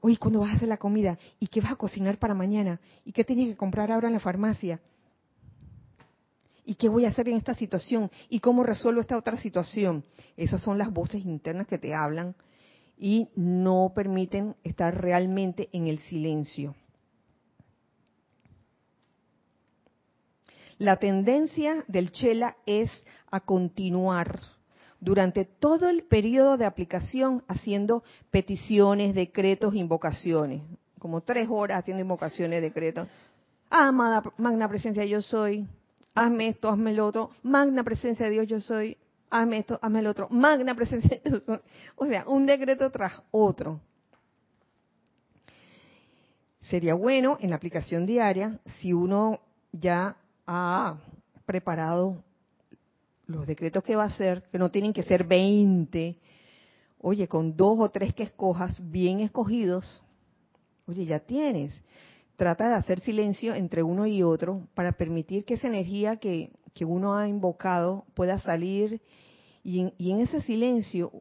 Oye, ¿cuándo vas a hacer la comida? ¿Y qué vas a cocinar para mañana? ¿Y qué tienes que comprar ahora en la farmacia? ¿Y qué voy a hacer en esta situación? ¿Y cómo resuelvo esta otra situación? Esas son las voces internas que te hablan y no permiten estar realmente en el silencio. La tendencia del chela es a continuar durante todo el periodo de aplicación haciendo peticiones, decretos, invocaciones, como tres horas haciendo invocaciones, decretos. Amada magna presencia, yo soy, hazme esto, hazme lo otro, magna presencia de Dios yo soy, hazme esto, hazme lo otro, magna presencia de Dios. O sea, un decreto tras otro. Sería bueno en la aplicación diaria si uno ya ha preparado los decretos que va a hacer, que no tienen que ser 20, oye, con dos o tres que escojas, bien escogidos, oye, ya tienes trata de hacer silencio entre uno y otro para permitir que esa energía que, uno ha invocado pueda salir y en, y en, ese silencio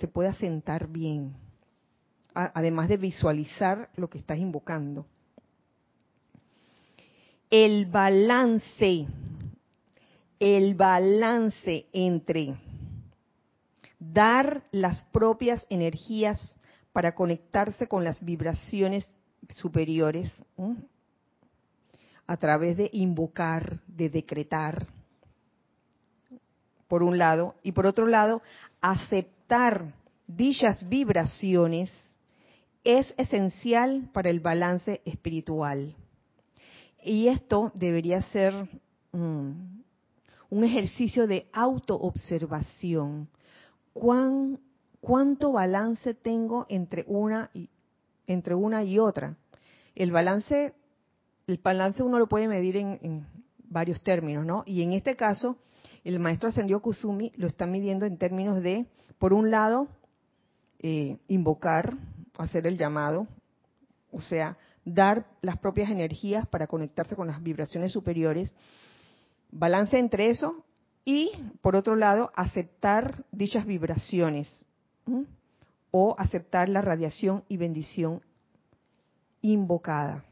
se pueda sentar bien, además de visualizar lo que estás invocando. El balance, el balance entre dar las propias energías para conectarse con las vibraciones superiores a través de invocar, de decretar, por un lado, y por otro lado, aceptar dichas vibraciones es esencial para el balance espiritual. Y esto debería ser mm, un ejercicio de autoobservación. ¿Cuán, ¿Cuánto balance tengo entre una y, entre una y otra. El balance, el balance uno lo puede medir en, varios términos, ¿no? Y en este caso, el maestro ascendió Kusumi lo está midiendo en términos de, por un lado, eh, invocar, hacer el llamado, o sea, dar las propias energías para conectarse con las vibraciones superiores, balance entre eso y, por otro lado, aceptar dichas vibraciones o aceptar la radiación y bendición invocada.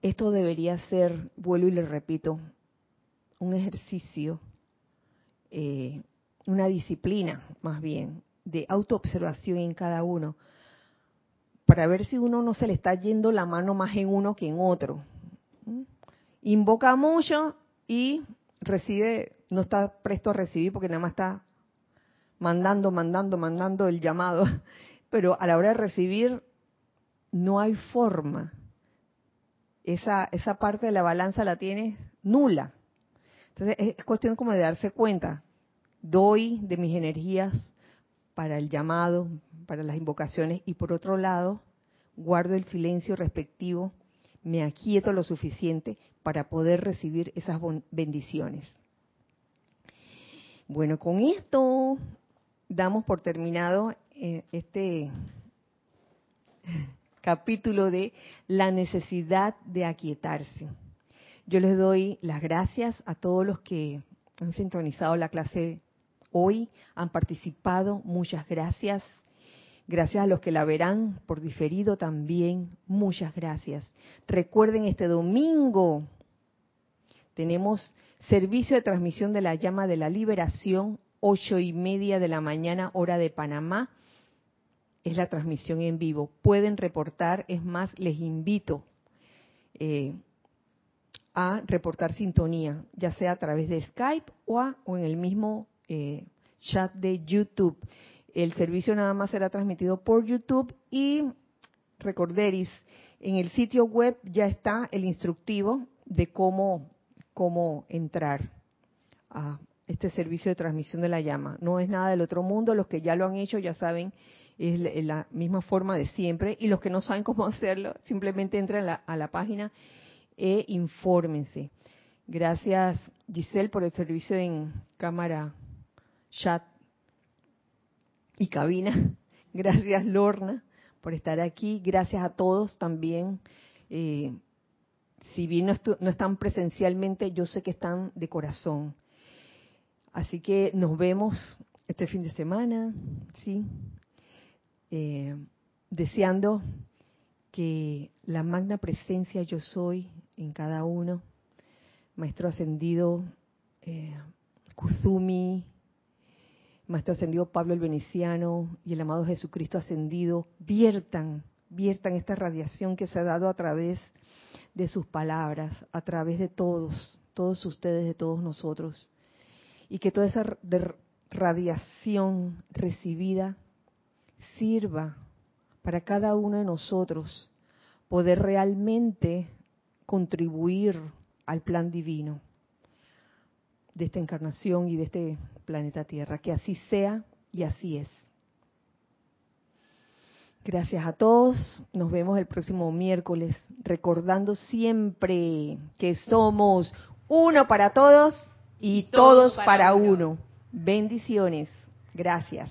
Esto debería ser, vuelvo y le repito, un ejercicio, eh, una disciplina más bien, de autoobservación en cada uno, para ver si uno no se le está yendo la mano más en uno que en otro. invoca mucho y recibe, no está presto a recibir porque nada más está mandando, mandando, mandando el llamado. Pero a la hora de recibir no hay forma. Esa, esa parte de la balanza la tiene nula. Entonces es cuestión como de darse cuenta. Doy de mis energías para el llamado, para las invocaciones y por otro lado guardo el silencio respectivo, me aquieto lo suficiente para poder recibir esas bendiciones. Bueno, con esto damos por terminado eh, este capítulo de la necesidad de aquietarse. Yo les doy las gracias a todos los que han sintonizado la clase hoy, han participado, muchas gracias. Gracias a los que la verán por diferido también, muchas gracias. Recuerden este domingo tenemos servicio de transmisión de la llama de la liberación, ocho y media de la mañana, hora de Panamá. Es la transmisión en vivo. Pueden reportar, es más, les invito eh, a reportar sintonía, ya sea a través de Skype o, en el mismo eh, chat de YouTube. El servicio nada más será transmitido por YouTube y recorderis, en el sitio web ya está el instructivo de cómo, cómo entrar a este servicio de transmisión de la llama. No es nada del otro mundo, los que ya lo han hecho ya saben, es la misma forma de siempre y los que no saben cómo hacerlo, simplemente entran a la, a la página e infórmense. Gracias Giselle por el servicio en cámara, chat y cabina. Gracias Lorna por estar aquí. Gracias a todos también. Eh, si bien no, están presencialmente, yo sé que están de corazón. Así que nos vemos este fin de semana, sí, eh, deseando que la magna presencia yo soy en cada uno, Maestro Ascendido eh, Kuzumi, Maestro Ascendido Pablo el Veneciano y el amado Jesucristo Ascendido viertan, viertan esta radiación que se ha dado a través de sus palabras, a través de todos, todos ustedes, de todos nosotros, y que toda esa radiación recibida sirva para cada uno de nosotros poder realmente contribuir al plan divino de esta encarnación y de este planeta Tierra. Que así sea y así es. Gracias a todos. Nos vemos el próximo miércoles, recordando siempre que somos uno para todos y todos, para, uno. Bendiciones. Gracias.